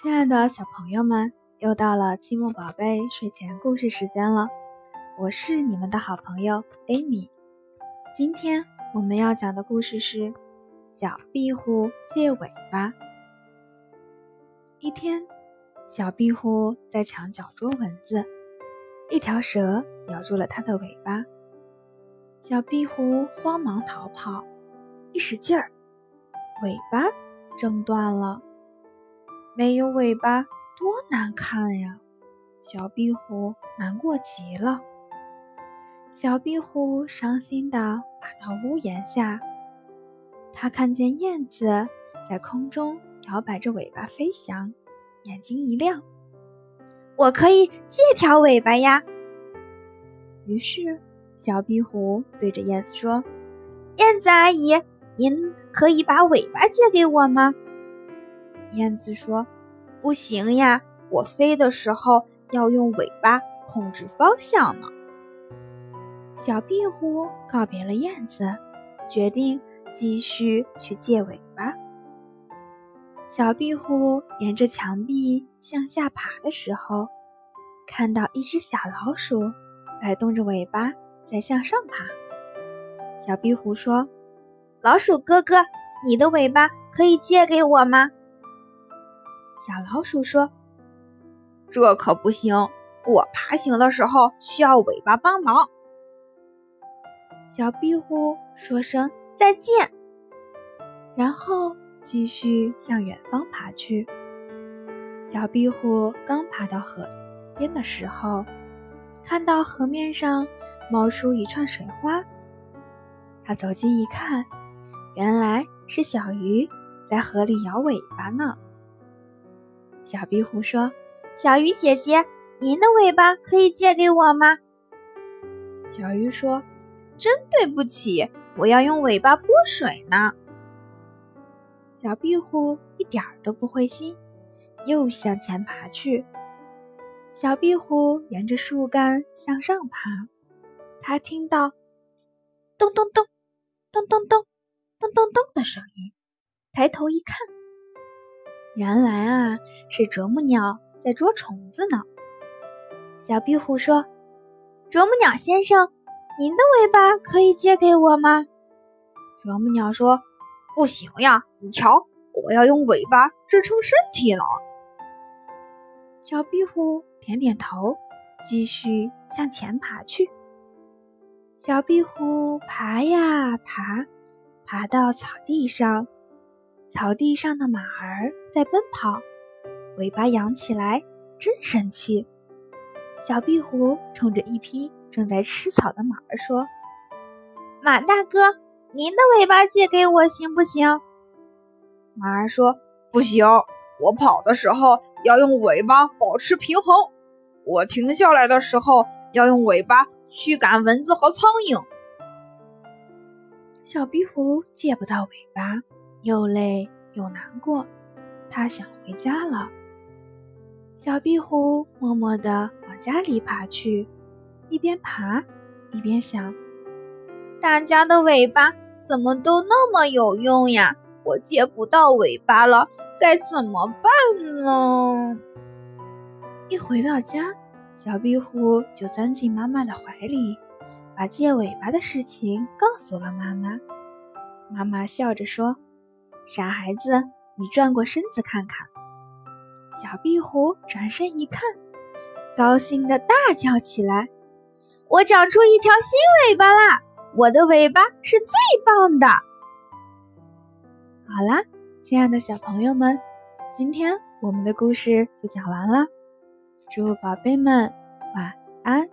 亲爱的小朋友们，又到了积木宝贝睡前故事时间了。我是你们的好朋友 Amy。今天我们要讲的故事是《小壁虎借尾巴》。一天，小壁虎在墙角捉蚊子，一条蛇咬住了它的尾巴。小壁虎慌忙逃跑，一使劲儿，尾巴挣断了。没有尾巴多难看呀！小壁虎难过极了。小壁虎伤心地爬到屋檐下，它看见燕子在空中摇摆着尾巴飞翔，眼睛一亮：“我可以借条尾巴呀！”于是，小壁虎对着燕子说：“燕子阿姨，您可以把尾巴借给我吗？”燕子说：“不行呀，我飞的时候要用尾巴控制方向呢。”小壁虎告别了燕子，决定继续去借尾巴。小壁虎沿着墙壁向下爬的时候，看到一只小老鼠摆动着尾巴在向上爬。小壁虎说：“老鼠哥哥，你的尾巴可以借给我吗？”小老鼠说：“这可不行，我爬行的时候需要尾巴帮忙。”小壁虎说声再见，然后继续向远方爬去。小壁虎刚爬到河边的时候，看到河面上冒出一串水花。它走近一看，原来是小鱼在河里摇尾巴呢。小壁虎说：“小鱼姐姐，您的尾巴可以借给我吗？”小鱼说：“真对不起，我要用尾巴拨水呢。”小壁虎一点儿都不灰心，又向前爬去。小壁虎沿着树干向上爬，它听到“咚咚咚，咚咚咚，咚咚咚”的声音，抬头一看。原来啊，是啄木鸟在捉虫子呢。小壁虎说：“啄木鸟先生，您的尾巴可以借给我吗？”啄木鸟说：“不行呀，你瞧，我要用尾巴支撑身体呢。”小壁虎点点头，继续向前爬去。小壁虎爬呀爬，爬到草地上。草地上的马儿在奔跑，尾巴扬起来，真神气。小壁虎冲着一匹正在吃草的马儿说：“马大哥，您的尾巴借给我行不行？”马儿说：“不行，我跑的时候要用尾巴保持平衡，我停下来的时候要用尾巴驱赶蚊子和苍蝇。”小壁虎借不到尾巴。又累又难过，他想回家了。小壁虎默默地往家里爬去，一边爬一边想：大家的尾巴怎么都那么有用呀？我借不到尾巴了，该怎么办呢？一回到家，小壁虎就钻进妈妈的怀里，把借尾巴的事情告诉了妈妈。妈妈笑着说。傻孩子，你转过身子看看。小壁虎转身一看，高兴的大叫起来：“我长出一条新尾巴啦！我的尾巴是最棒的！”好啦，亲爱的小朋友们，今天我们的故事就讲完了。祝宝贝们晚安。